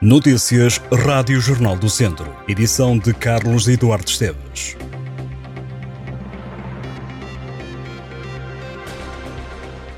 Notícias Rádio Jornal do Centro. Edição de Carlos Eduardo Esteves.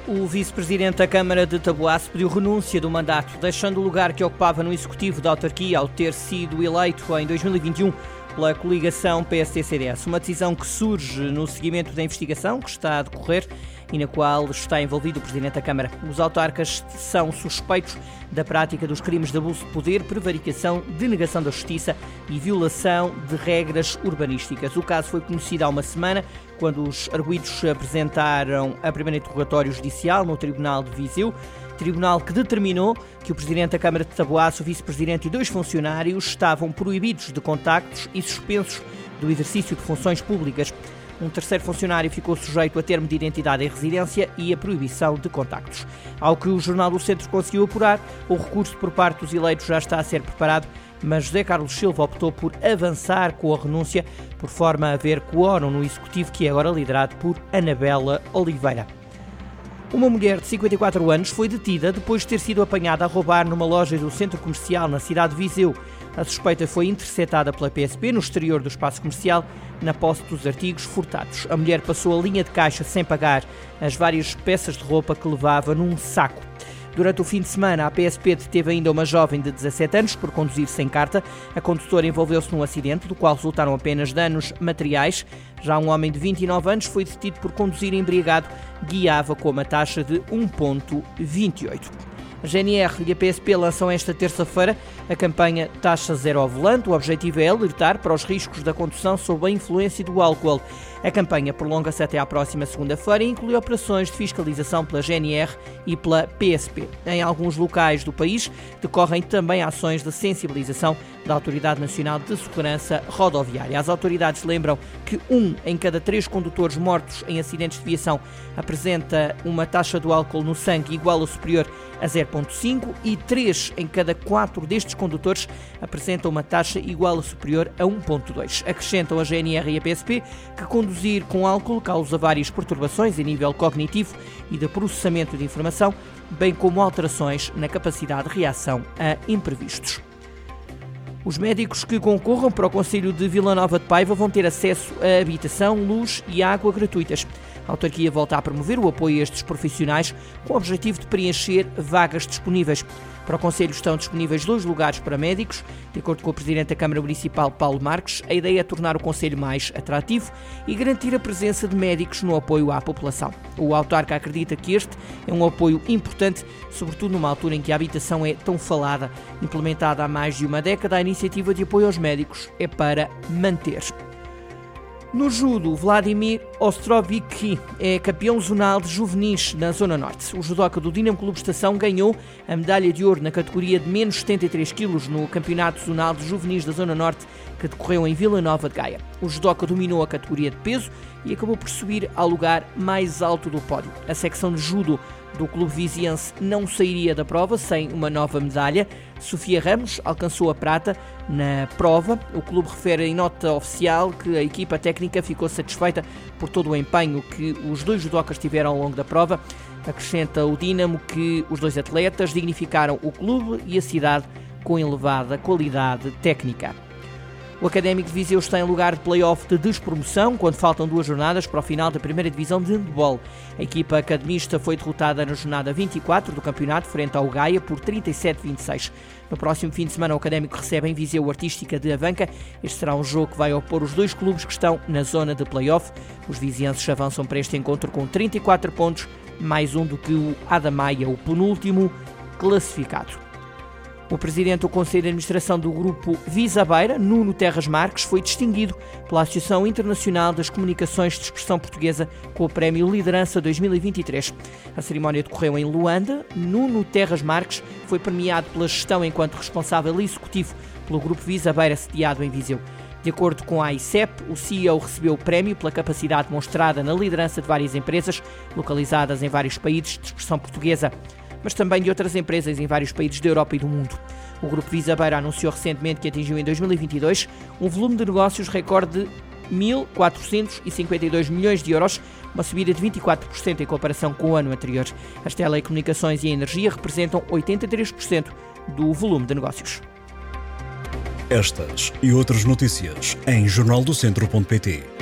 O vice-presidente da Câmara de Taboaço pediu renúncia do mandato, deixando o lugar que ocupava no executivo da autarquia ao ter sido eleito em 2021 pela coligação PSD-CDS. Uma decisão que surge no seguimento da investigação que está a decorrer e na qual está envolvido o Presidente da Câmara. Os autarcas são suspeitos da prática dos crimes de abuso de poder, prevaricação, denegação da justiça e violação de regras urbanísticas. O caso foi conhecido há uma semana, quando os arguídos apresentaram a primeira interrogatório judicial no Tribunal de Viseu. Tribunal que determinou que o Presidente da Câmara de Taboaço, o Vice-Presidente e dois funcionários estavam proibidos de contactos e suspensos do exercício de funções públicas. Um terceiro funcionário ficou sujeito a termo de identidade em residência e a proibição de contactos. Ao que o Jornal do Centro conseguiu apurar, o recurso por parte dos eleitos já está a ser preparado, mas José Carlos Silva optou por avançar com a renúncia, por forma a haver quórum no Executivo, que é agora liderado por Anabela Oliveira. Uma mulher de 54 anos foi detida depois de ter sido apanhada a roubar numa loja do centro comercial na cidade de Viseu. A suspeita foi interceptada pela PSP no exterior do espaço comercial, na posse dos artigos furtados. A mulher passou a linha de caixa sem pagar as várias peças de roupa que levava num saco. Durante o fim de semana, a PSP deteve ainda uma jovem de 17 anos por conduzir sem carta. A condutora envolveu-se num acidente, do qual resultaram apenas danos materiais. Já um homem de 29 anos foi detido por conduzir embriagado, guiava com uma taxa de 1,28. A GNR e a PSP lançam esta terça-feira a campanha Taxa Zero ao Volante. O objetivo é alertar para os riscos da condução sob a influência do álcool. A campanha prolonga-se até à próxima segunda-feira e inclui operações de fiscalização pela GNR e pela PSP. Em alguns locais do país decorrem também ações de sensibilização da Autoridade Nacional de Segurança Rodoviária. As autoridades lembram que um em cada três condutores mortos em acidentes de viação apresenta uma taxa do álcool no sangue igual ou superior a 0,5 e 3 em cada 4 destes condutores apresentam uma taxa igual ou superior a 1,2. Acrescentam a GNR e a PSP que conduzir com álcool causa várias perturbações a nível cognitivo e de processamento de informação, bem como alterações na capacidade de reação a imprevistos. Os médicos que concorram para o Conselho de Vila Nova de Paiva vão ter acesso a habitação, luz e água gratuitas. A autarquia volta a promover o apoio a estes profissionais com o objetivo de preencher vagas disponíveis. Para o Conselho estão disponíveis dois lugares para médicos. De acordo com o Presidente da Câmara Municipal, Paulo Marques, a ideia é tornar o Conselho mais atrativo e garantir a presença de médicos no apoio à população. O autarca acredita que este é um apoio importante, sobretudo numa altura em que a habitação é tão falada. Implementada há mais de uma década, a iniciativa de apoio aos médicos é para manter. No judo, Vladimir Ostrovicki é campeão zonal de juvenis na Zona Norte. O judoca do Dinamo Clube Estação ganhou a medalha de ouro na categoria de menos 73 quilos no Campeonato Zonal de Juvenis da Zona Norte que decorreu em Vila Nova de Gaia. O judoca dominou a categoria de peso e acabou por subir ao lugar mais alto do pódio. A secção de judo do clube viziense não sairia da prova sem uma nova medalha. Sofia Ramos alcançou a prata na prova. O clube refere em nota oficial que a equipa técnica ficou satisfeita por todo o empenho que os dois judocas tiveram ao longo da prova. Acrescenta o Dínamo que os dois atletas dignificaram o clube e a cidade com elevada qualidade técnica. O Académico de Viseu está em lugar de play-off de despromoção, quando faltam duas jornadas para o final da primeira divisão de handball. A equipa academista foi derrotada na jornada 24 do campeonato, frente ao Gaia, por 37-26. No próximo fim de semana, o Académico recebe em Viseu Artística de Avanca. Este será um jogo que vai opor os dois clubes que estão na zona de play-off. Os vizienses avançam para este encontro com 34 pontos, mais um do que o Adamaia, o penúltimo classificado. O presidente do Conselho de Administração do Grupo Visa Beira, Nuno Terras Marques, foi distinguido pela Associação Internacional das Comunicações de Expressão Portuguesa com o Prémio Liderança 2023. A cerimónia decorreu em Luanda. Nuno Terras Marques foi premiado pela gestão enquanto responsável executivo pelo Grupo Visa Beira, sediado em Viseu. De acordo com a ICEP, o CEO recebeu o prémio pela capacidade demonstrada na liderança de várias empresas localizadas em vários países de expressão portuguesa mas também de outras empresas em vários países da Europa e do mundo. O Grupo Visa Beira anunciou recentemente que atingiu em 2022 um volume de negócios recorde de 1.452 milhões de euros, uma subida de 24% em comparação com o ano anterior. As telecomunicações e a energia representam 83% do volume de negócios. Estas e outras notícias em jornaldocentro.pt